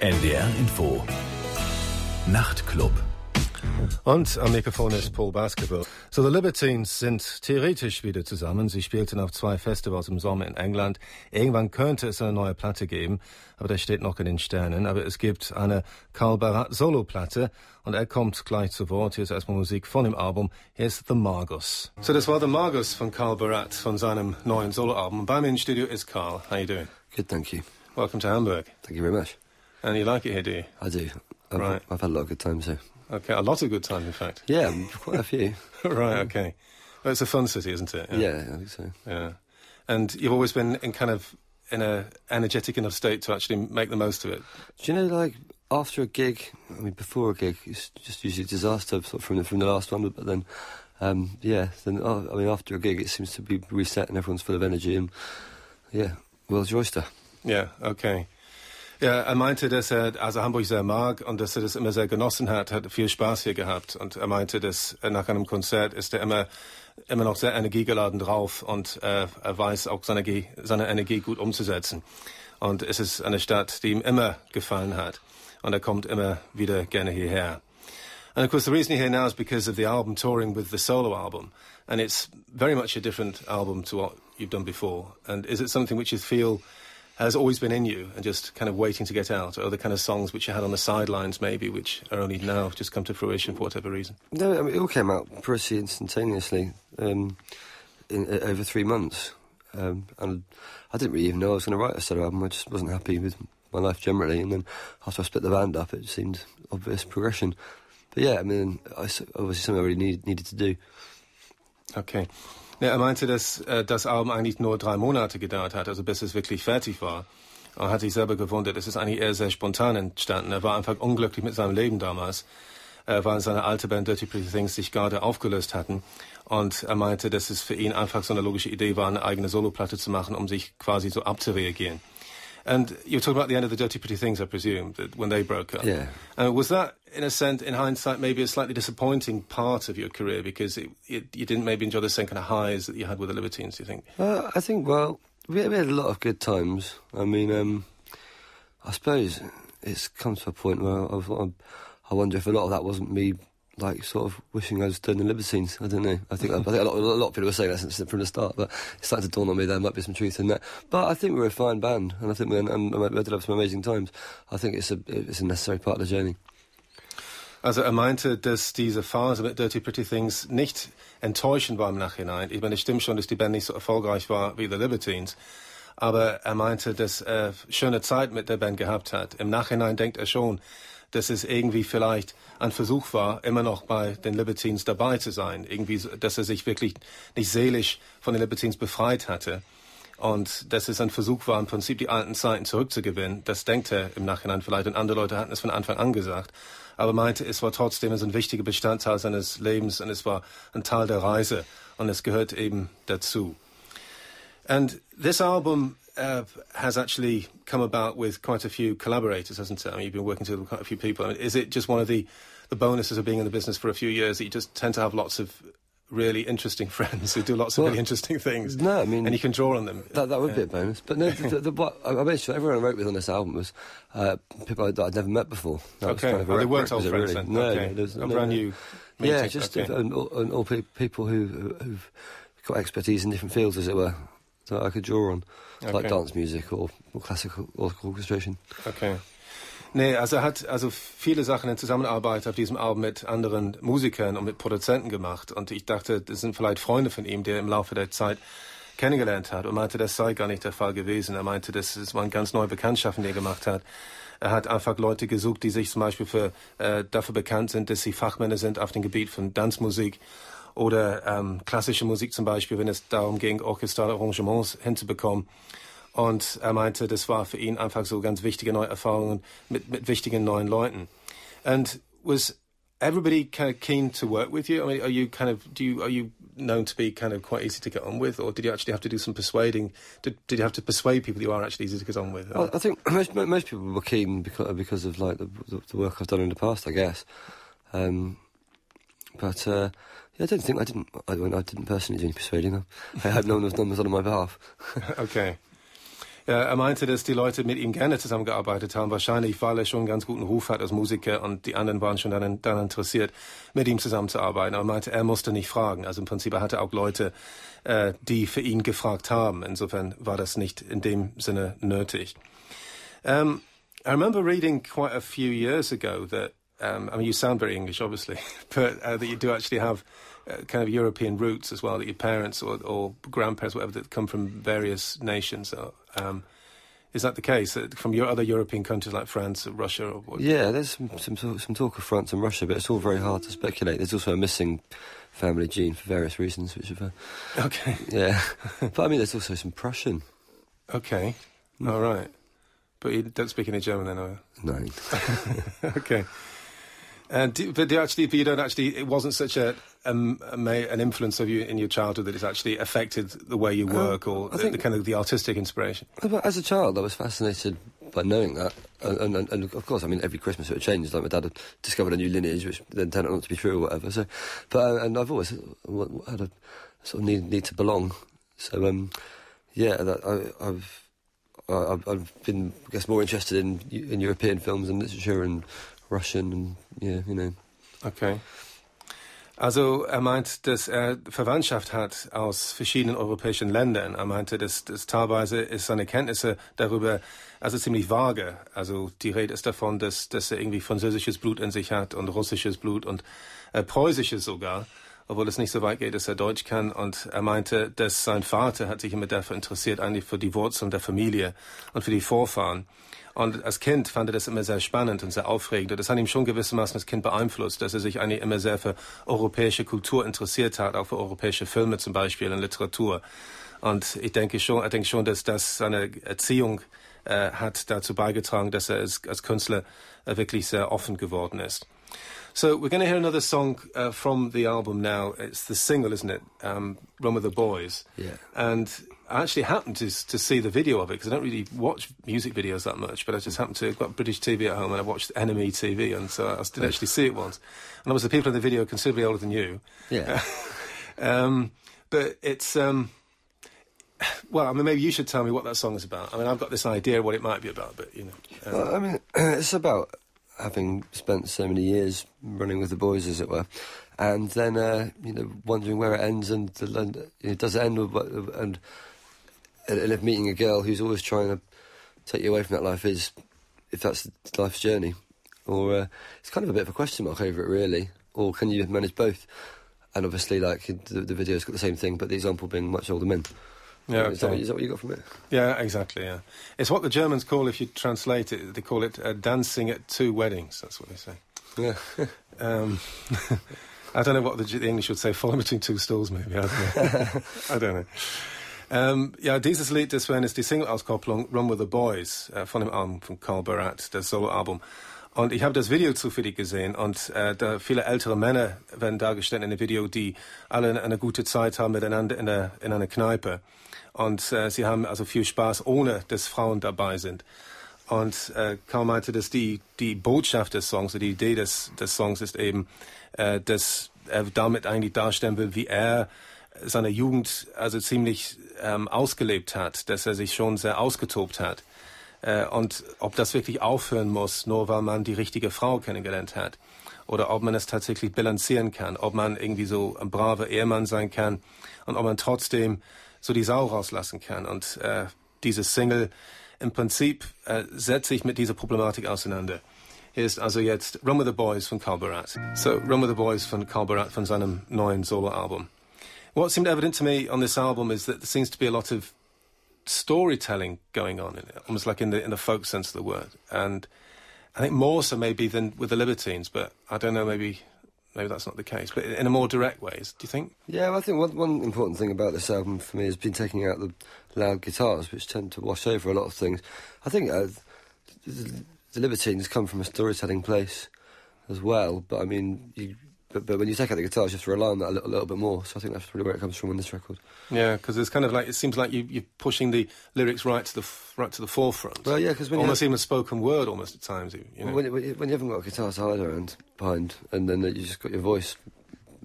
NDR Info. Nachtclub. Und am Mikrofon ist Paul Basketball. So, The Libertines sind theoretisch wieder zusammen. Sie spielten auf zwei Festivals im Sommer in England. Irgendwann könnte es eine neue Platte geben, aber das steht noch in den Sternen. Aber es gibt eine Karl Barat Solo-Platte und er kommt gleich zu Wort. Hier ist erstmal Musik von dem Album. Hier ist The Margus. So, das war The Margus von Karl Barat von seinem neuen Solo-Album. Bei mir im Studio ist Karl. How you doing? Good, thank you. Welcome to Hamburg. Thank you very much. And you like it here, do you? I do. I've, Right. I've had a lot of good times here. Okay, a lot of good times, in fact. Yeah, quite a few. right, okay. Well, it's a fun city, isn't it? Yeah, I think so. Yeah. And you've always been in kind of in a energetic enough state to actually make the most of it. Do you know, like after a gig, I mean, before a gig, it's just usually a disaster sort of from the from the last one, but then, um, yeah, then oh, I mean, after a gig, it seems to be reset and everyone's full of energy and yeah, world's your oyster. Ja, okay. Ja, er meinte, dass er also Hamburg sehr mag und dass er das immer sehr genossen hat, hat viel Spaß hier gehabt. Und er meinte, dass nach einem Konzert ist er immer, immer noch sehr energiegeladen drauf und äh, er weiß auch seine, seine Energie gut umzusetzen. Und es ist eine Stadt, die ihm immer gefallen hat. Und er kommt immer wieder gerne hierher. And of course, the reason you're here now is because of the album touring with the solo album. And it's very much a different album to what you've done before. And is it something which you feel has always been in you and just kind of waiting to get out? Or the kind of songs which you had on the sidelines, maybe, which are only now just come to fruition for whatever reason? No, I mean, it all came out pretty instantaneously um, in, uh, over three months. Um, and I didn't really even know I was going to write a solo album. I just wasn't happy with my life generally. And then after I split the band up, it seemed obvious progression. But yeah, I mean, I obviously something I really need, needed to do. Okay. Ja, er meinte, dass äh, das Album eigentlich nur drei Monate gedauert hat, also bis es wirklich fertig war. Er hat sich selber gewundert, es ist eigentlich eher sehr spontan entstanden. Er war einfach unglücklich mit seinem Leben damals, äh, weil seine alte Band Dirty Pretty Things sich gerade aufgelöst hatten. Und er meinte, dass es für ihn einfach so eine logische Idee war, eine eigene Soloplatte zu machen, um sich quasi so abzureagieren. And you were talking about the end of the Dirty Pretty Things, I presume, that when they broke up. Yeah. Uh, was that, in a sense, in hindsight, maybe a slightly disappointing part of your career because it, it, you didn't maybe enjoy the same kind of highs that you had with the Libertines? Do you think? Uh, I think, well, we, we had a lot of good times. I mean, um, I suppose it's come to a point where I, was, I wonder if a lot of that wasn't me, like, sort of wishing I was doing the Libertines. I don't know. I think, I think a, lot, a lot of people were saying that from the start, but it's starting to dawn on me there might be some truth in that. But I think we're a fine band, and I think we and, did have some amazing times. I think it's a it's a necessary part of the journey. Also er meinte, dass diese Phase mit Dirty Pretty Things nicht enttäuschend war im Nachhinein. Ich meine, es stimmt schon, dass die Band nicht so erfolgreich war wie The Libertines. Aber er meinte, dass er schöne Zeit mit der Band gehabt hat. Im Nachhinein denkt er schon, dass es irgendwie vielleicht ein Versuch war, immer noch bei den Libertines dabei zu sein. Irgendwie, dass er sich wirklich nicht seelisch von den Libertines befreit hatte. Und dass es ein Versuch war, im Prinzip die alten Zeiten zurückzugewinnen. Das denkt er im Nachhinein vielleicht. Und andere Leute hatten es von Anfang an gesagt. Aber meinte, es war trotzdem ein wichtiger Bestandteil seines Lebens und es war ein Teil der Reise. Und es gehört eben dazu. And this album uh, has actually come about with quite a few collaborators, hasn't it? I mean, you've been working with quite a few people. I mean, is it just one of the, the bonuses of being in the business for a few years that you just tend to have lots of really interesting friends who do lots of Well, really interesting things? no, I mean- and you can draw on them. That, that would be a bonus. But no, the, the, what, I made sure everyone I wrote with on this album was uh, people I'd, I'd never met before. That Okay, kind of a oh, they weren't old friends really. then. No, okay. no, there's- a no, brand new. Yeah, just okay. and all, and all pe- people who, who've got expertise in different fields, as it were, that I could draw on, like Okay. dance music or, or classical or orchestration. Okay. Nee, also er hat also viele Sachen in Zusammenarbeit auf diesem Album mit anderen Musikern und mit Produzenten gemacht. Und ich dachte, das sind vielleicht Freunde von ihm, die er im Laufe der Zeit kennengelernt hat und meinte, das sei gar nicht der Fall gewesen. Er meinte, das waren ganz neue Bekanntschaften, die er gemacht hat. Er hat einfach Leute gesucht, die sich zum Beispiel für, äh, dafür bekannt sind, dass sie Fachmänner sind auf dem Gebiet von Tanzmusik oder ähm, klassische Musik zum Beispiel, wenn es darum ging, orchestrale Arrangements hinzubekommen. Und er meinte, das war für ihn einfach so ganz wichtige neue Erfahrungen mit, mit wichtigen neuen Leuten. And was everybody kind of keen to work with you? I mean, are you kind of do you are you known to be kind of quite easy to get on with, or did you actually have to do some persuading? Did did you have to persuade people you are actually easy to get on with? Well, I think most most people were keen because because of like the, the, work I've done in the past, I guess. Um, but uh, I don't think I didn't. I, I didn't personally do any persuading. I hope no one was done this on my behalf. okay. Er meinte, dass die Leute mit ihm gerne zusammengearbeitet haben, wahrscheinlich weil er schon einen ganz guten Ruf hat als Musiker und die anderen waren schon daran, daran interessiert, mit ihm zusammenzuarbeiten. Aber er meinte, er musste nicht fragen. Also im Prinzip, er hatte auch Leute, äh, die für ihn gefragt haben. Insofern war das nicht in dem Sinne nötig. Um, I remember reading quite a few years ago that, um, I mean, you sound very English, obviously, but uh, that you do actually have uh, kind of European roots as well, that your parents or, or grandparents, whatever, that come from various nations. Um, is that the case from your other European countries like France or Russia? Or what? Yeah, there's some, some, some talk of France and Russia, but it's all very hard to speculate. There's also a missing family gene for various reasons, which have. Uh, okay. Yeah, but I mean, there's also some Prussian. Okay. Mm. All right. But you don't speak any German then, are you? No. okay. And do, but do actually, but you don't actually. It wasn't such a, um, a, an influence of you in your childhood that it's actually affected the way you um, work um, or the, the, kind of the artistic inspiration. As a child, I was fascinated by knowing that, and, and, and, of course, I mean, every Christmas it changed. Like my dad had discovered a new lineage, which then turned out not to be true or whatever. So, but uh, and I've always had a sort of need need to belong. So, um, yeah, that, I, I've. I've been, I guess, more interested in in European films and literature and Russian and yeah, you know. Okay. Also er meint, dass er Verwandtschaft hat aus verschiedenen europäischen Ländern. Er meinte, dass, dass teilweise ist seine Kenntnisse darüber also ziemlich vage. Also die Rede ist davon, dass, dass er irgendwie französisches Blut in sich hat und russisches Blut und äh, preußisches sogar, obwohl es nicht so weit geht, dass er Deutsch kann. Und er meinte, dass sein Vater hat sich immer dafür interessiert, eigentlich für die Wurzeln der Familie und für die Vorfahren. Und als Kind fand er das immer sehr spannend und sehr aufregend. Und das hat ihm schon gewissermaßen als Kind beeinflusst, dass er sich eigentlich immer sehr für europäische Kultur interessiert hat, auch für europäische Filme zum Beispiel und Literatur. Und ich denke schon, ich denke schon, dass das seine Erziehung äh, hat dazu beigetragen, dass er als, als Künstler äh, wirklich sehr offen geworden ist. So we're going to hear another song uh, from the album now. It's the single, isn't it? Um, Run with the Boys. Yeah. And actually happened to to see the video of it because I don't really watch music videos that much, but I just happened to I've got British TV at home and I watched NME TV, and so I did actually see it once. And obviously, the people in the video are considerably older than you. Yeah. um, but it's. Um, well, I mean, maybe you should tell me what that song is about. I mean, I've got this idea what it might be about, but you know. Um, well, I mean, it's about having spent so many years running with the boys, as it were, and then uh, you know wondering where it ends, and, and you know, does it end with and and if meeting a girl who's always trying to take you away from that life is, if that's life's journey, or uh, it's kind of a bit of a question mark over it, really. Or can you manage both? And obviously, like the, the video's got the same thing, but the example being much older men. Yeah, okay. is, that what, is, that what you got from it? Yeah, exactly. Yeah, it's what the Germans call, if you translate it, they call it uh, dancing at two weddings. That's what they say. Yeah. um, I don't know what the, the, English would say. Falling between two stools, maybe. I don't know. I don't know. Ähm, ja, dieses Lied, wäre jetzt die Single-Auskopplung Run with the Boys äh, von dem Album von Carl Barat, das Solo-Album. Und ich habe das Video zufällig gesehen und äh, da viele ältere Männer werden dargestellt in dem Video, die alle eine gute Zeit haben miteinander in, der, in einer Kneipe. Und äh, sie haben also viel Spaß, ohne dass Frauen dabei sind. Und äh, Karl meinte, dass die, die Botschaft des Songs, die Idee des, des Songs ist eben, äh, dass er damit eigentlich darstellen will, wie er seine Jugend also ziemlich ähm, ausgelebt hat, dass er sich schon sehr ausgetobt hat. Äh, und ob das wirklich aufhören muss, nur weil man die richtige Frau kennengelernt hat. Oder ob man es tatsächlich bilanzieren kann, ob man irgendwie so ein braver Ehemann sein kann und ob man trotzdem so die Sau rauslassen kann. Und äh, dieses Single im Prinzip äh, setzt sich mit dieser Problematik auseinander. Hier ist also jetzt Run with the Boys von Carl Barat. So, Run with the Boys von Carl Barat von seinem neuen Soloalbum. What seemed evident to me on this album is that there seems to be a lot of storytelling going on in it, almost like in the in the folk sense of the word, and I think more so maybe than with the Libertines. But I don't know, maybe maybe that's not the case. But in a more direct ways, do you think? Yeah, well, I think one one important thing about this album for me has been taking out the loud guitars, which tend to wash over a lot of things. I think uh, the, the Libertines come from a storytelling place as well, but I mean, you but, but when you take out the guitars, you have to rely on that a little, a little bit more. So I think that's really where it comes from on this record. Yeah, because it's kind of like it seems like you, you're pushing the lyrics right to the right to the forefront. Well, yeah, because almost even spoken word, almost at times. You know? when, when, you haven't got a guitar side around behind, and then you just got your voice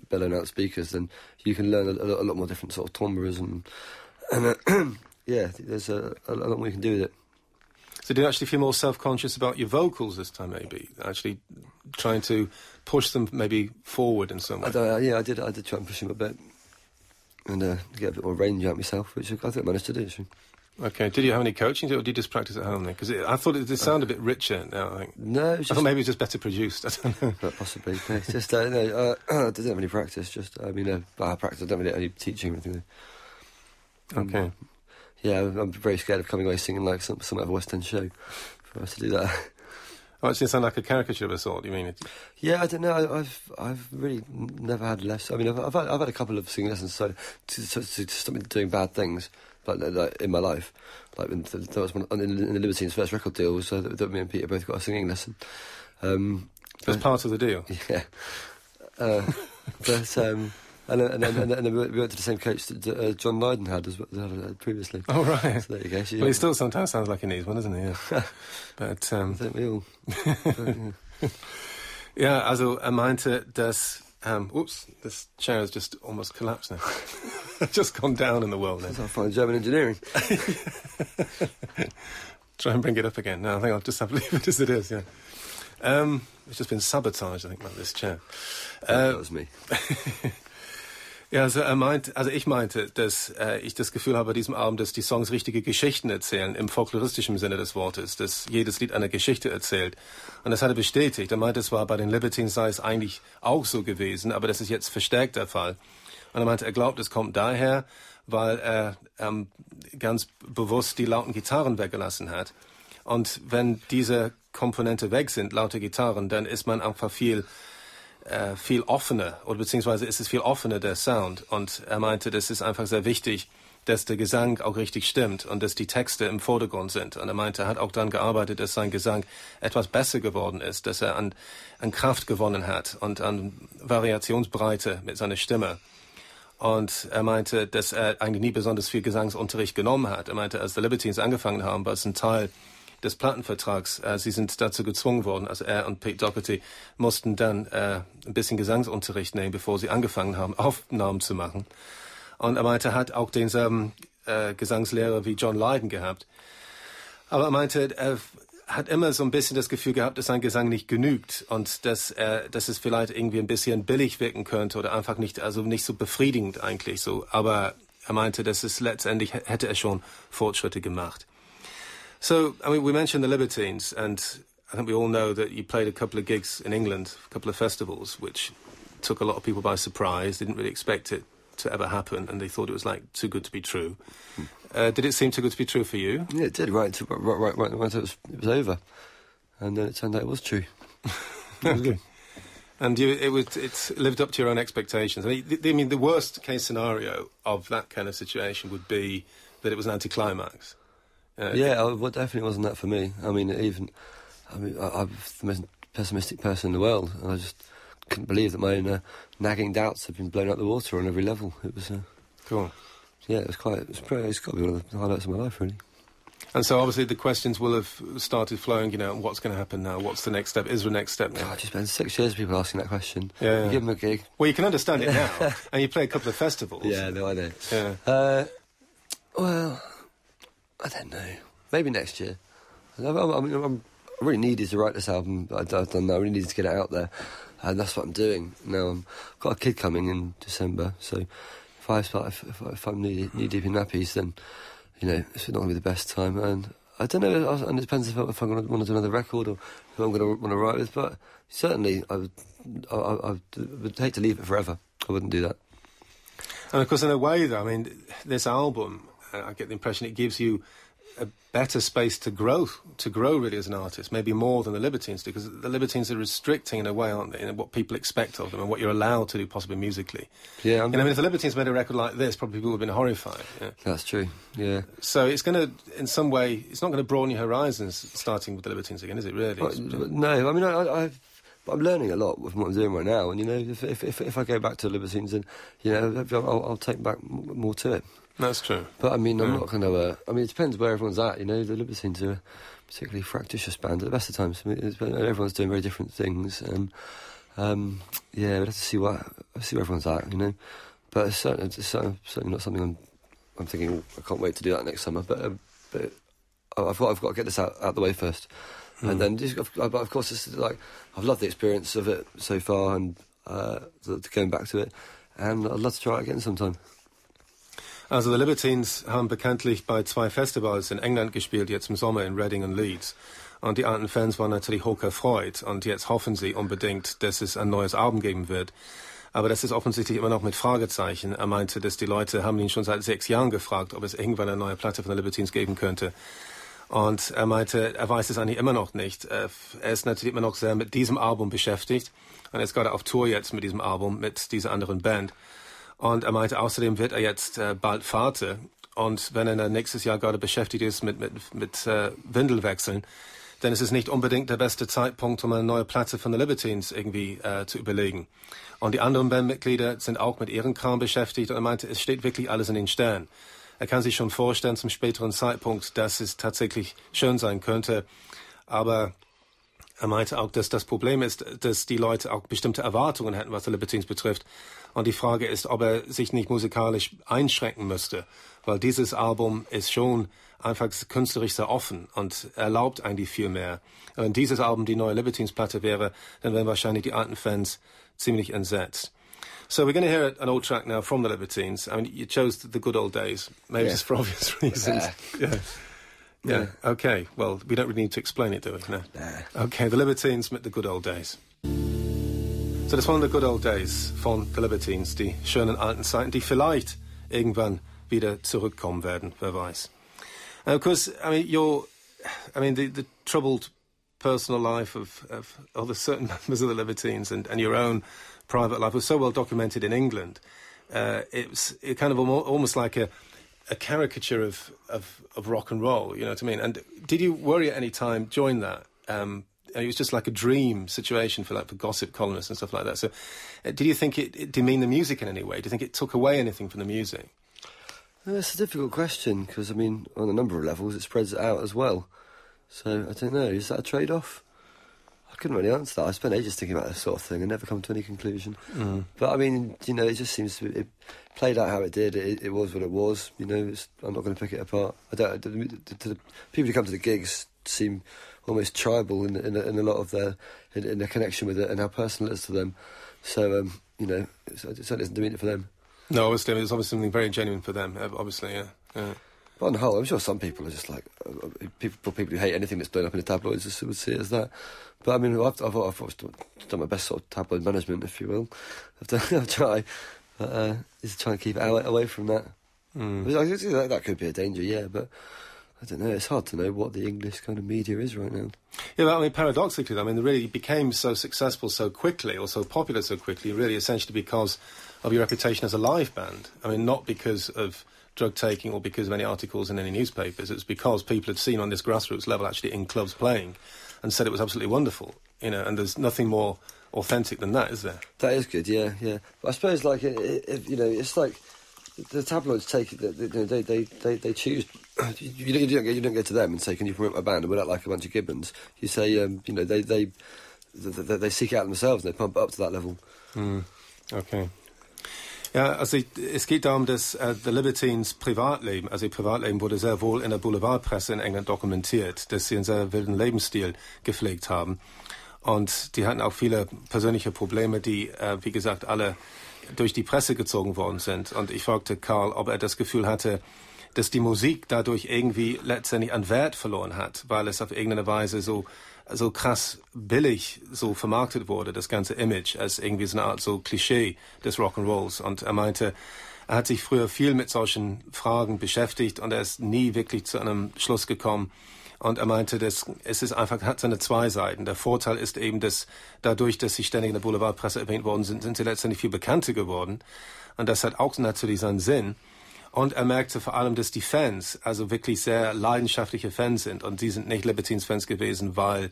bellowing out speakers, then you can learn a, a, lot more different sort of timbres and and, uh, yeah, there's a, a lot we can do with it. So, do you actually feel more self-conscious about your vocals this time? Maybe actually trying to push them maybe forward in some way. I don't, uh, yeah, I did. I did try and push them a bit and uh, get a bit more range out myself, which I think I managed to do. Actually. Okay. Did you have any coaching, or did you just practice at home then? Because I thought it did sound a bit richer now. I think. No, was I thought maybe it was just better produced. I don't know. But possibly. No, just uh, no, uh, I didn't have any practice. Just I mean, uh, I practice. I don't really have any teaching or anything. Um, Okay. Yeah, I'm I'm very scared of coming away singing like some some other West End show for us to do that. Oh, it sound like a caricature of a sort. Do you mean it? Yeah, I don't know. I, I've I've really never had less. I mean, I've I've had, I've had a couple of singing lessons, so to, to, to stop me doing bad things like, like, in my life. Like when th- that was one, in, in the Libertines' first record deal was uh, that, that me and Peter both got a singing lesson. Um, That's part of the deal. yeah, uh, but um, and then, and then, and we went to the same coach that uh, John Lydon had as well, uh, previously. Oh right. So there you go. So, Well, he still sometimes sounds like he needs one, doesn't he? Yeah. but I um, think we all. but, yeah. ja, also er meinte, dass um, oops, this chair has just almost collapsed now. just gone down in the world now. I find German engineering. Try and bring it up again. No, I think I'll just have to leave it as it is. Yeah. Um, it's just been sabotaged, I think, by this chair. that Uh, was me. Ja, also er meint, also ich meinte, dass äh, ich das Gefühl habe bei diesem Abend, dass die Songs richtige Geschichten erzählen, im folkloristischen Sinne des Wortes, dass jedes Lied eine Geschichte erzählt. Und das hat er bestätigt. Er meinte, es war bei den Libertines sei es eigentlich auch so gewesen, aber das ist jetzt verstärkt der Fall. Und er meinte, er glaubt, es kommt daher, weil er ähm, ganz bewusst die lauten Gitarren weggelassen hat. Und wenn diese Komponente weg sind, laute Gitarren, dann ist man einfach viel äh, viel offener oder beziehungsweise ist es viel offener der Sound und er meinte, das ist einfach sehr wichtig, dass der Gesang auch richtig stimmt und dass die Texte im Vordergrund sind. Und er meinte, er hat auch daran gearbeitet, dass sein Gesang etwas besser geworden ist, dass er an, an Kraft gewonnen hat und an Variationsbreite mit seiner Stimme. Und er meinte, dass er eigentlich nie besonders viel Gesangsunterricht genommen hat. Er meinte, als die Libertines angefangen haben, war es ein Teil des Plattenvertrags. Äh, sie sind dazu gezwungen worden, also er und Pete Doherty mussten dann äh, ein bisschen Gesangsunterricht nehmen, bevor sie angefangen haben, Aufnahmen zu machen. Und er meinte, er hat auch denselben äh, Gesangslehrer wie John Lydon gehabt. Aber er meinte, er hat immer so ein bisschen das Gefühl gehabt, dass sein Gesang nicht genügt und dass er, dass es vielleicht irgendwie ein bisschen billig wirken könnte oder einfach nicht, also nicht so befriedigend eigentlich so. Aber er meinte, dass es letztendlich hätte er schon Fortschritte gemacht. So, I mean, we mentioned the Libertines, and I think we all know that you played a couple of gigs in England, a couple of festivals, which took a lot of people by surprise. They didn't really expect it to ever happen, and they thought it was like too good to be true. Uh, did it seem too good to be true for you? Yeah, it did. Right, to, right, right, right, right. It was, it was over, and then it turned out it was true. Okay. And you, it was, it's lived up to your own expectations. I mean, the, I mean, the worst case scenario of that kind of situation would be that it was an anticlimax. Uh, Yeah, I, well, definitely wasn't that for me. I mean, even I mean, I, I'm the most pessimistic person in the world, and I just couldn't believe that my own uh, nagging doubts had been blown out the water on every level. It was, uh, Cool. yeah, it was quite. It was pretty, it's got to be one of the highlights of my life, really. And so obviously the questions will have started flowing, you know, what's going to happen now? What's the next step? Is the next step now? God, just spent six years people asking that question. Yeah, You yeah. give them a gig. Well, you can understand it now, and you play a couple of festivals. Yeah, no, I know. Yeah. Uh, well, I don't know. Maybe next year. I, I, I mean, I'm, I really needed to write this album. I, I've done that. I really needed to get it out there, and that's what I'm doing now. I've got a kid coming in December, so if I start, if, if, if I'm knee, knee deep in nappies, then you know it's not going to be the best time. And I don't know, and it depends if, I- if I'm going to want to do another record or who I'm going to want to write with. But certainly, I would, I, I, I would hate to leave it forever. I wouldn't do that. And of course, in a way, though, I mean, this album, I get the impression it gives you a better space to grow, to grow really as an artist, maybe more than the Libertines do, because the Libertines are restricting in a way, aren't they, in what people expect of them and what you're allowed to do, possibly musically. Yeah, And I mean, if the Libertines made a record like this, probably people would have been horrified. Yeah. that's true. Yeah. So it's going to, in some way, it's not going to broaden your horizons starting with the Libertines again, is it really? Well, no, I mean, I, I've, I'm learning a lot with what I'm doing right now, and you know, if if if, if I go back to the Libertines, then you know, I'll, I'll take back m- more to it. That's true. But I mean, I'm Yeah. not going to. Uh, I mean, it depends where everyone's at. You know, the Libertines are a particularly fractious band at the best of times. I mean, it's, everyone's doing very different things, and um, yeah, we'd have to see what see where everyone's at. You know, but it's certainly, it's certainly, not something I'm I'm thinking I can't wait to do that next summer. But, um, but I've got I've got to get this out out the way first, mm. and then just, but of course it's like I've loved the experience of it so far, and uh, going back to it, and I'd love to try it again sometime. Also the Libertines haben bekanntlich bei zwei Festivals in England gespielt, jetzt im Sommer in Reading und Leeds. Und die alten Fans waren natürlich hoch erfreut. Und jetzt hoffen sie unbedingt, dass es ein neues Album geben wird. Aber das ist offensichtlich immer noch mit Fragezeichen. Er meinte, dass die Leute haben ihn schon seit sechs Jahren gefragt, ob es irgendwann eine neue Platte von den Libertines geben könnte. Und er meinte, er weiß es eigentlich immer noch nicht. Er ist natürlich immer noch sehr mit diesem Album beschäftigt. Und er ist gerade auf Tour jetzt mit diesem Album, mit dieser anderen Band. Und er meinte, außerdem wird er jetzt äh, bald Vater. Und wenn er dann nächstes Jahr gerade beschäftigt ist mit, mit, mit äh, Windelwechseln, denn es ist nicht unbedingt der beste Zeitpunkt, um eine neue Platte von The Libertines irgendwie äh, zu überlegen. Und die anderen Bandmitglieder sind auch mit ihren Kram beschäftigt und er meinte, es steht wirklich alles in den Sternen. Er kann sich schon vorstellen zum späteren Zeitpunkt, dass es tatsächlich schön sein könnte. Aber er meinte auch, dass das Problem ist, dass die Leute auch bestimmte Erwartungen hätten, was The Libertines betrifft. Und die Frage ist, ob er sich nicht musikalisch einschränken müsste, weil dieses Album ist schon einfach künstlerisch sehr offen und erlaubt eigentlich viel mehr. Wenn dieses Album die neue Libertines-Platte wäre, dann wären wahrscheinlich die alten Fans ziemlich entsetzt. So we're going to hear an old track now from the Libertines. I mean, you chose the good old days, maybe yeah. just for obvious reasons. Yeah. yeah. Yeah. Okay. Well, we don't really need to explain it, do we? No. Nah. Okay. The Libertines met the good old days. So das waren the good old days von The Libertines, die schönen alten Zeiten, die vielleicht irgendwann wieder zurückkommen werden. Wer weiß. And of course, I mean, your, I mean, the, the troubled personal life of, of other certain members of the Libertines and, and your own private life was so well documented in England. Uh, it was it kind of almost like a, a caricature of, of, of rock and roll, you know what I mean? And did you worry at any time during that? Um, it was just like a dream situation for like for gossip columnists and stuff like that. So, uh, did you think it, it demeaned the music in any way? Do you think it took away anything from the music? It's a difficult question because, I mean, on a number of levels, it spreads it out as well. So, I don't know. Is that a trade off? I couldn't really answer that. I spent ages thinking about this sort of thing and never come to any conclusion. Mm. But, I mean, you know, it just seems to be, it played out how it did. It, it was what it was. You know, I'm not going to pick it apart. I don't. To the, people who come to the gigs seem almost tribal in, in, in a lot of their in, in, their connection with it and how personal it is to them. So, um, you know, it certainly isn't doing it for them. No, obviously, it's obviously something very genuine for them. Obviously, yeah. yeah. But on the whole, I'm sure some people are just like uh, uh people. People who hate anything that's blown up in the tabloids just would see it as that. But I mean, I've, I've, I've done my best sort of tabloid management, if you will. I've, done, I've tried, but uh, is trying to keep it away from that. Mm. That, that could be a danger, yeah. But I don't know. It's hard to know what the English kind of media is right now. Yeah, but I mean, paradoxically, I mean, they really became so successful so quickly, or so popular so quickly, really, essentially because of your reputation as a live band. I mean, not because of drug taking or because of any articles in any newspapers. It's because people had seen on this grassroots level actually in clubs playing and said it was absolutely wonderful. You know, and there's nothing more authentic than that, is there? That is good, yeah, yeah. But I suppose, like, you know, it's like the tabloids take it. They, they, they, they, choose. You don't, you don't, get, you don't go to them and say, "Can you promote my band?" And we're not like a bunch of gibbons. You say, um, you know, they, they, they, they seek out themselves and they pump up to that level. Mm. Okay. Ja, also es geht darum, dass äh, The Libertines Privatleben, also ihr Privatleben wurde sehr wohl in der Boulevardpresse in England dokumentiert, dass sie einen sehr wilden Lebensstil gepflegt haben. Und die hatten auch viele persönliche Probleme, die, äh, wie gesagt, alle durch die Presse gezogen worden sind. Und ich fragte Karl, ob er das Gefühl hatte, dass die Musik dadurch irgendwie letztendlich an Wert verloren hat, weil es auf irgendeine Weise so so krass billig so vermarktet wurde, das ganze Image, als irgendwie so eine Art so Klischee des Rock'n'Rolls. Und er meinte, er hat sich früher viel mit solchen Fragen beschäftigt und er ist nie wirklich zu einem Schluss gekommen. Und er meinte, dass es ist einfach, hat seine zwei Seiten. Der Vorteil ist eben, dass dadurch, dass sie ständig in der Boulevardpresse erwähnt worden sind, sind sie letztendlich viel bekannter geworden. Und das hat auch natürlich seinen Sinn. Und er merkte vor allem, dass die Fans also wirklich sehr leidenschaftliche Fans sind. Und die sind nicht Libertines-Fans gewesen, weil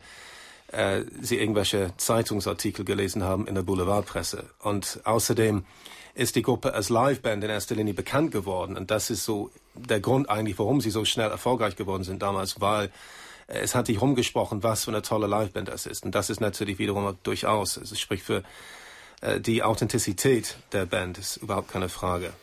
äh, sie irgendwelche Zeitungsartikel gelesen haben in der Boulevardpresse. Und außerdem ist die Gruppe als Liveband in erster Linie bekannt geworden. Und das ist so der Grund eigentlich, warum sie so schnell erfolgreich geworden sind damals, weil äh, es hat sich rumgesprochen, was für eine tolle Liveband das ist. Und das ist natürlich wiederum durchaus, also sprich für äh, die Authentizität der Band, ist überhaupt keine Frage.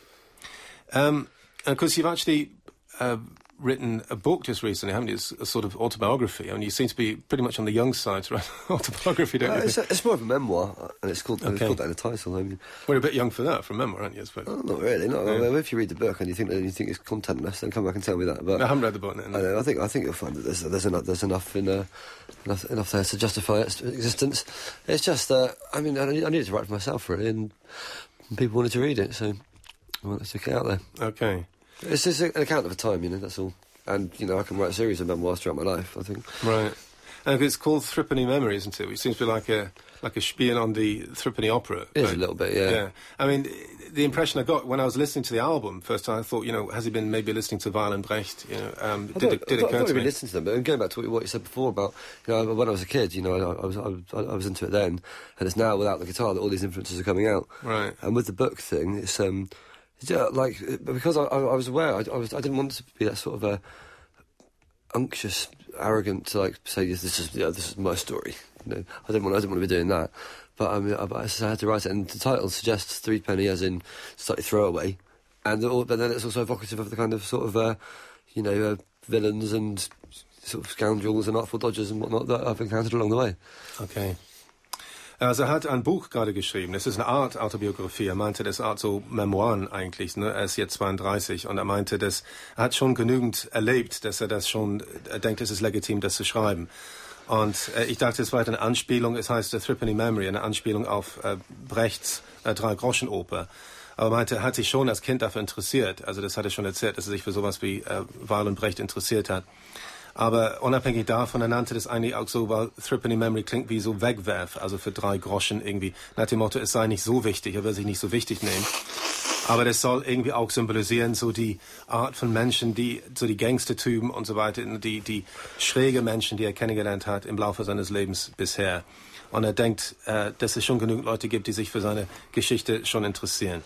Ähm, actually uh, written a book just recently, haven't you? It's a sort of autobiography. I mean, you seem to be pretty much on the young side to write autobiography, don't Uh, you? it's, a, it's more of a memoir, uh, and it's called, and it's called that in the title. I mean, We're a bit young for that, from memoir, aren't you? I suppose. oh, not really. Not, Yeah. I mean, if you read the book and you think that you think it's contentless, then come back and tell me that. But I haven't read the book. No, I, know, I think I think you'll find that there's there's enough there's enough in uh, enough enough there to justify its existence. It's just uh, I mean I, I needed to write for myself really, and people wanted to read it, so I wanted to get it out there. Okay. It's just an account of a time, you know. That's all. And you know, I can write a series of memoirs throughout my life. I think. Right. And it's called Threepenny Memoir, isn't it? Which seems to be like a like a spiel on the Threepenny Opera. It is a little bit, yeah. Yeah. I mean, the impression I got when I was listening to the album first time, I thought, you know, has he been maybe listening to and Brecht? You know, um, I did thought- it, did I it thought- occur I've not to really me? listened to them, but going back to what you said before about, you know, when I was a kid, you know, I, I was I was I was into it then, and it's now without the guitar that all these influences are coming out. Right. And with the book thing, it's um, uh, like because I, I, was aware, I, I was I didn't want to be that sort of a unctuous, arrogant to like say yes, this is yeah, this is my story. You know, I didn't want I didn't want to be doing that. But I mean, I, I had to write it, and the title suggests three penny as in slightly throwaway, and all, but then it's also evocative of the kind of sort of uh, you know uh, villains and sort of scoundrels and artful dodgers and whatnot that I've encountered along the way. Okay. Also er hat ein Buch gerade geschrieben. Es ist eine Art Autobiografie. Er meinte, das ist eine Art so Memoiren eigentlich. Ne? Er ist jetzt 32 und er meinte, dass er hat schon genügend erlebt, dass er das schon, er denkt, es ist legitim, das zu schreiben. Und äh, ich dachte, es war eine Anspielung, es heißt äh, Threepenny Memory, eine Anspielung auf äh, Brechts äh, Drei-Groschen-Oper. Aber er meinte, er hat sich schon als Kind dafür interessiert. Also das hat er schon erzählt, dass er sich für sowas wie äh, Weil und Brecht interessiert hat. Aber unabhängig davon, er nannte das eigentlich auch so, weil Threepenny Memory klingt wie so Wegwerf, also für drei Groschen irgendwie. Nach dem Motto, es sei nicht so wichtig, er will sich nicht so wichtig nehmen. Aber das soll irgendwie auch symbolisieren, so die Art von Menschen, die, so die Gangstertypen und so weiter, die, die schräge Menschen, die er kennengelernt hat im Laufe seines Lebens bisher. Und er denkt, äh, dass es schon genügend Leute gibt, die sich für seine Geschichte schon interessieren.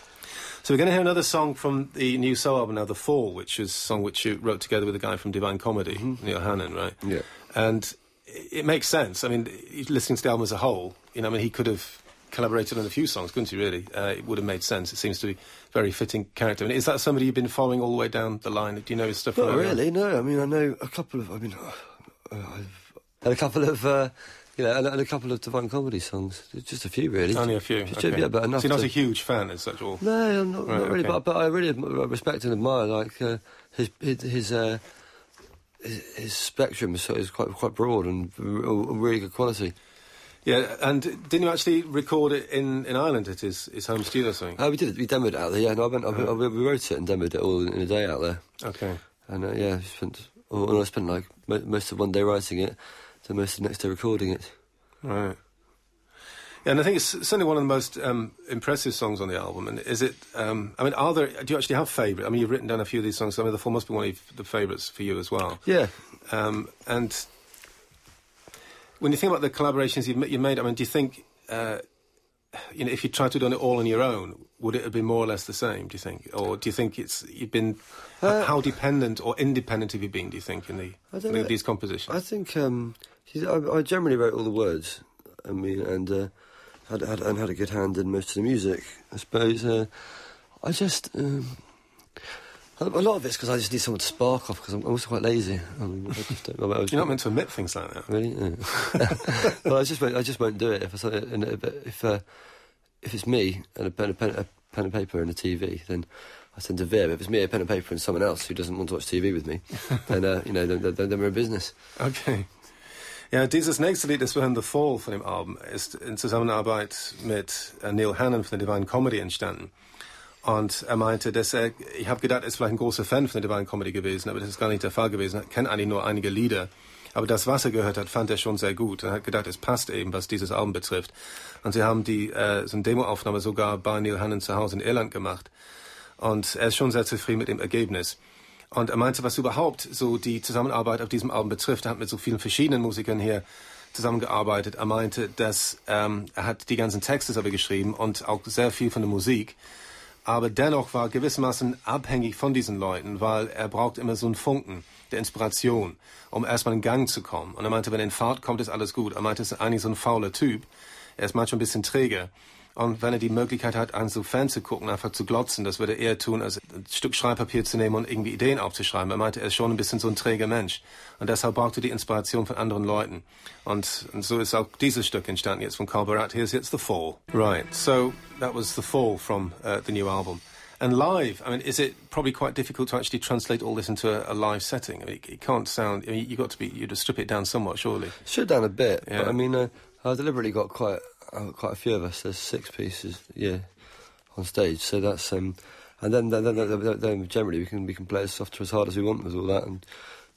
So we're going to hear another song from the new solo album now, The Fall, which is a song which you wrote together with a guy from Divine Comedy, Neil Hannon, right? Yeah. And it makes sense. I mean, listening to the album as a whole, you know, I mean, he could have collaborated on a few songs, couldn't he, really? Uh, it would have made sense. It seems to be a very fitting character. I mean, is that somebody you've been following all the way down the line? Do you know his stuff? Not earlier on? really, no. I mean, I know a couple of. I mean, uh, I've had a couple of, uh, you know, and, and a couple of Divine Comedy songs. Just a few, really. Only a few. Just, okay. Yeah, but enough. So you're not to- a huge fan as such, or? no, I'm not, Right, not really. okay. But, but I really respect and admire like uh, his his his, uh, his his spectrum is, is quite quite broad and really good quality. Yeah, and didn't you actually record it in, in Ireland at his, his home studio or something? Uh, we did it. We demoed it out there. Yeah, no, I went. I, I, we wrote it and demoed it all in a day out there. Okay. And uh, yeah, I spent. Well, I spent like mo- most of one day writing it, to most of the next day recording it. Right. Yeah, and I think it's certainly one of the most um, impressive songs on the album. And is it? Um, I mean, are there? Do you actually have favourite? I mean, you've written down a few of these songs. I mean, the Fall must be one of the favourites for you as well. Yeah, Um, and when you think about the collaborations you've, ma- you made, I mean, do you think, uh, you know, if you tried to do it all on your own, would it have been more or less the same? Do you think, or do you think it's you've been Uh, how dependent or independent have you been? Do you think in the in know. these compositions? I think um, I, I generally wrote all the words. I mean, and uh, had, had and had a good hand in most of the music. I suppose. Uh, I just um, a lot of it's because I just need someone to spark off because I'm also quite lazy. Um, I just don't, I was- You're not meant to admit things like that. Really? Yeah. well, I just won't, I just won't do it if I if uh, if it's me and a pen, a pen, a pen and paper and a TV, then I tend to veer. If it's me, a pen and paper, and someone else who doesn't want to watch TV with me, then uh, you know, then, then, then we're in business. Okay. Ja, dieses nächste Lied, das wir hören, The Fall von dem Album, ist in Zusammenarbeit mit äh, Neil Hannon von der Divine Comedy entstanden. Und er meinte, dass er, ich habe gedacht, er ist vielleicht ein großer Fan von der Divine Comedy gewesen, aber das ist gar nicht der Fall gewesen. Er kennt eigentlich nur einige Lieder. Aber das, was er gehört hat, fand er schon sehr gut. Er hat gedacht, es passt eben, was dieses Album betrifft. Und sie haben die, äh, so eine Demoaufnahme sogar bei Neil Hannon zu Hause in Irland gemacht. Und er ist schon sehr zufrieden mit dem Ergebnis. Und er meinte, was überhaupt so die Zusammenarbeit auf diesem Album betrifft, er hat mit so vielen verschiedenen Musikern hier zusammengearbeitet. Er meinte, dass ähm, er hat die ganzen Texte selber geschrieben und auch sehr viel von der Musik. Aber dennoch war er gewissermaßen abhängig von diesen Leuten, weil er braucht immer so einen Funken der Inspiration, um erstmal in Gang zu kommen. Und er meinte, wenn er in Fahrt kommt, ist alles gut. Er meinte, er ist eigentlich so ein fauler Typ. Er ist manchmal ein bisschen träge. Und wenn er die Möglichkeit hat, an so Fern zu gucken, einfach zu glotzen, das würde er eher tun, als ein Stück Schreibpapier zu nehmen und irgendwie Ideen aufzuschreiben. Er meinte, er ist schon ein bisschen so ein träger Mensch. Und deshalb brauchte die Inspiration von anderen Leuten. Und, und so ist auch dieses Stück entstanden jetzt von Carl Barat. Here's jetzt The Fall. Right, so that was The Fall from uh, the new album. And live, I mean, is it probably quite difficult to actually translate all this into a, a live setting? I mean, it, it, can't sound. I mean, you got to be, you to strip it down somewhat, surely. Strip down a bit, yeah. but I mean, uh, I deliberately got quite quite a few of us. There's six pieces, yeah, on stage. So that's um, and then then, then, then, then generally we can we can play as soft or as hard as we want with all that, and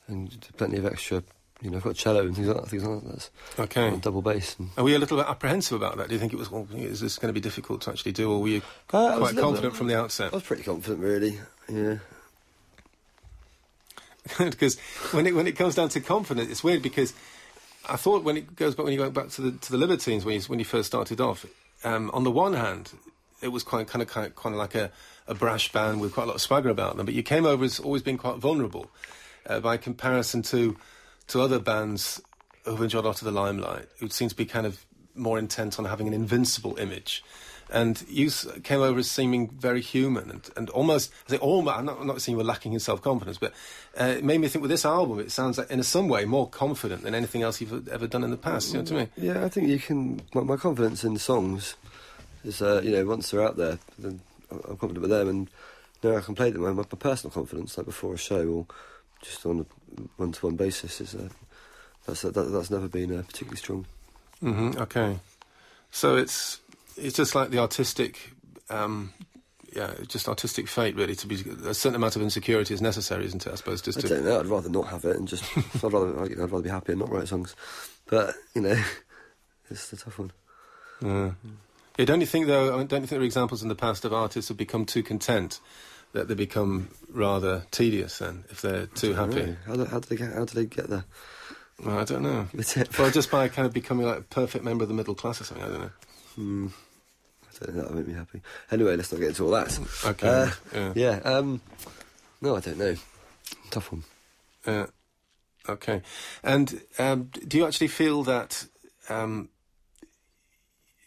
and plenty of extra. You know, I've got cello and things like that. Things like that. That's okay. double bass. And Are we a little bit apprehensive about that? Do you think it was? Well, is this going to be difficult to actually do, or were you uh, quite confident from the outset? I was pretty confident, really. Yeah. because when it when it comes down to confidence, it's weird because I thought when it goes back when you go back to the to the Libertines when you when you first started off, um, on the one hand, it was quite kind of kind of, kind of like a, a brash band with quite a lot of swagger about them, but you came over as always being quite vulnerable uh, by comparison to to other bands who've enjoyed a lot of the limelight, who seem to be kind of more intent on having an invincible image and you came over as seeming very human and, and almost, I say almost, I'm not, I'm not saying you were lacking in self-confidence, but uh, it made me think with this album, it sounds like in a some way more confident than anything else you've ever done in the past, you know what I mean? Yeah, I think you can, my, my confidence in songs is, uh, you know, once they're out there, then I'm confident with them and now I can play them. My, my personal confidence, like before a show or just on a one-to-one basis, is uh, that's, that, that's never been uh, particularly strong. Mm-hmm, okay. So it's it's just like the artistic, um, yeah, just artistic fate really. To be a certain amount of insecurity is necessary, isn't it? I suppose just. I to... don't know. I'd rather not have it and just. I'd rather. I'd rather be happy and not write songs, but you know, it's a tough one. Yeah. yeah don't you think though? Don't you think there are examples in the past of artists who've become too content? That they become rather tedious then, if they're too happy. How do, how do they get? How do they get there? Well, I don't know. well, just by kind of becoming like a perfect member of the middle class or something. I don't know. Hmm. So that'll make me happy. Anyway, let's not get into all that. Okay. Uh, yeah. yeah um, no, I don't know. Tough one. Yeah. Okay. And um, do you actually feel that um,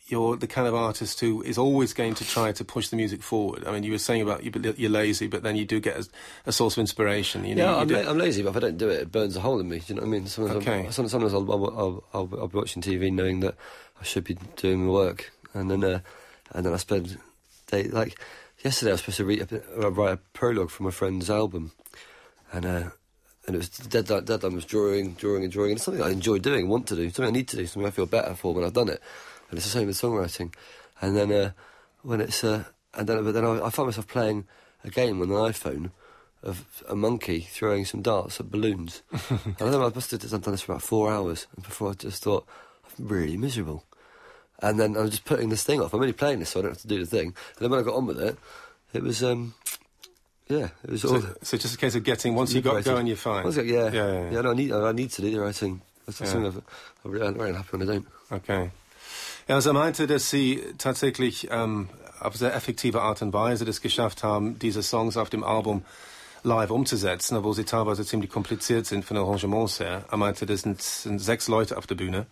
you're the kind of artist who is always going to try to push the music forward? I mean, you were saying about you, you're lazy, but then you do get a, a source of inspiration. You know, yeah, I'm, la- I'm, lazy, but if I don't do it, it burns a hole in me. Do you know what I mean? Sometimes, okay. I'll, sometimes I'll, I'll, I'll, I'll, be watching TV knowing that I should be doing the work, and then uh, and then I spend day like yesterday I was supposed to read a, uh, write a prologue for my friend's album, and uh, and it was deadline. Deadline was drawing, drawing, and drawing, and it's something I enjoy doing, want to do, something I need to do, something I feel better for when I've done it, and it's the same with songwriting. And then uh, when it's uh, and then but then I, I find myself playing a game on an iPhone of a monkey throwing some darts at balloons. and I think I must have done this for about four hours, and before I just thought I'm really miserable. And then I was just putting this thing off. I'm only playing this, so I don't have to do the thing. And then when I got on with it, it was, um, yeah, it was so, all. So just a case of getting once you got going, you're fine. Like, yeah, yeah, yeah, yeah. yeah no, I need, I need to do the writing. That's yeah. something I'm really, really happy when I don't. Okay. Ja, also er meinte, dass sie tatsächlich ähm, auf sehr effektive Art und Weise das geschafft haben, diese Songs auf dem Album live umzusetzen, obwohl sie teilweise ziemlich kompliziert sind von Arrangements her. Er meinte, das sind, sind sechs Leute auf der Bühne.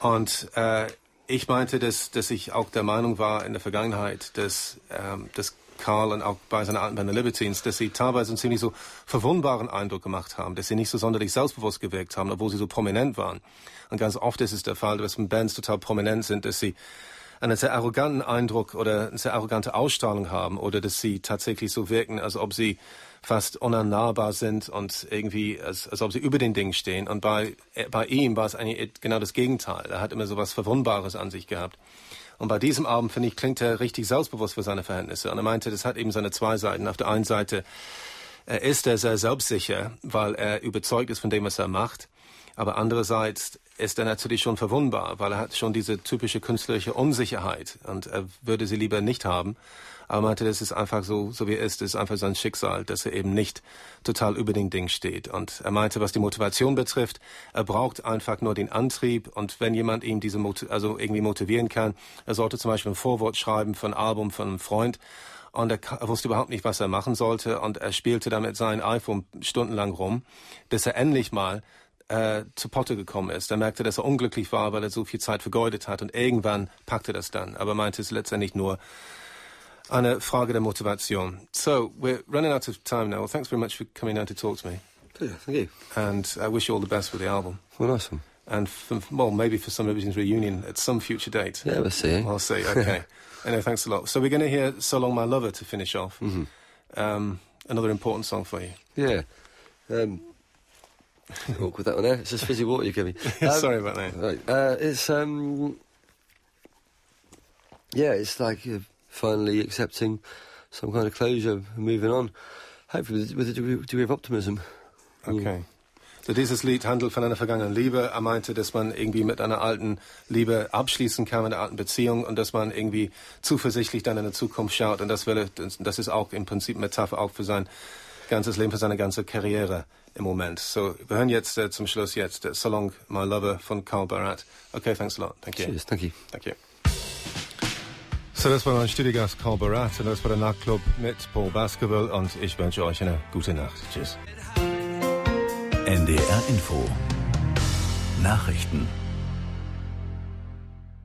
Und äh, ich meinte, dass, dass ich auch der Meinung war in der Vergangenheit, dass, ähm, dass Karl und auch bei seiner alten Band The Libertines, dass sie teilweise einen ziemlich so verwundbaren Eindruck gemacht haben, dass sie nicht so sonderlich selbstbewusst gewirkt haben, obwohl sie so prominent waren. Und ganz oft ist es der Fall, dass Bands total prominent sind, dass sie einen sehr arroganten Eindruck oder eine sehr arrogante Ausstrahlung haben oder dass sie tatsächlich so wirken, als ob sie fast unannahbar sind und irgendwie, als, als ob sie über den Dingen stehen. Und bei, bei ihm war es eigentlich genau das Gegenteil. Er hat immer so was Verwundbares an sich gehabt. Und bei diesem Abend, finde ich, klingt er richtig selbstbewusst für seine Verhältnisse. Und er meinte, das hat eben seine zwei Seiten. Auf der einen Seite ist er sehr selbstsicher, weil er überzeugt ist von dem, was er macht. Aber andererseits ist er natürlich schon verwundbar, weil er hat schon diese typische künstlerische Unsicherheit und er würde sie lieber nicht haben. Aber er meinte, das ist einfach so, so wie er ist, das ist einfach sein Schicksal, dass er eben nicht total über den Ding steht. Und er meinte, was die Motivation betrifft, er braucht einfach nur den Antrieb und wenn jemand ihm diese, Mot also irgendwie motivieren kann, er sollte zum Beispiel ein Vorwort schreiben für ein Album von einem Freund und er, er, wusste überhaupt nicht, was er machen sollte und er spielte damit sein iPhone stundenlang rum, bis er endlich mal äh, zu Potte gekommen ist. Er merkte, dass er unglücklich war, weil er so viel Zeit vergeudet hat und irgendwann packte das dann. Aber meinte es letztendlich nur eine Frage der Motivation. So, we're running out of time now. Well, thanks very much for coming down to talk to me. Thank you. And I wish you all the best with the album. Well, nice one. And, for, well, maybe for some Everything's reunion at some future date. Yeah, we'll see. I'll see. Okay. anyway, thanks a lot. So we're going to hear "So Long, My Lover" to finish off. Mm-hmm. Um, another important song for you. Yeah. Um, awkward that one there. It's just fizzy water you give me. Um, Sorry about that. Right. Uh, it's um. Yeah, it's like uh, finally accepting some kind of closure and moving on. Hopefully with, a degree, of optimism. Okay. So dieses Lied handelt von einer vergangenen Liebe. Er meinte, dass man irgendwie mit einer alten Liebe abschließen kann, mit einer alten Beziehung und dass man irgendwie zuversichtlich dann in die Zukunft schaut. Und das, will, das ist auch im Prinzip Metapher auch für sein ganzes Leben, für seine ganze Karriere im Moment. So, wir hören jetzt äh, zum Schluss jetzt äh, So Long My Lover von Carl Barat. Okay, thanks a lot. Thank you. Cheers, thank you. Thank you. Das war mein Studiogast Carl Barat das war der Nachtclub mit Paul Baskerville und ich wünsche euch eine gute Nacht. Tschüss. NDR Info Nachrichten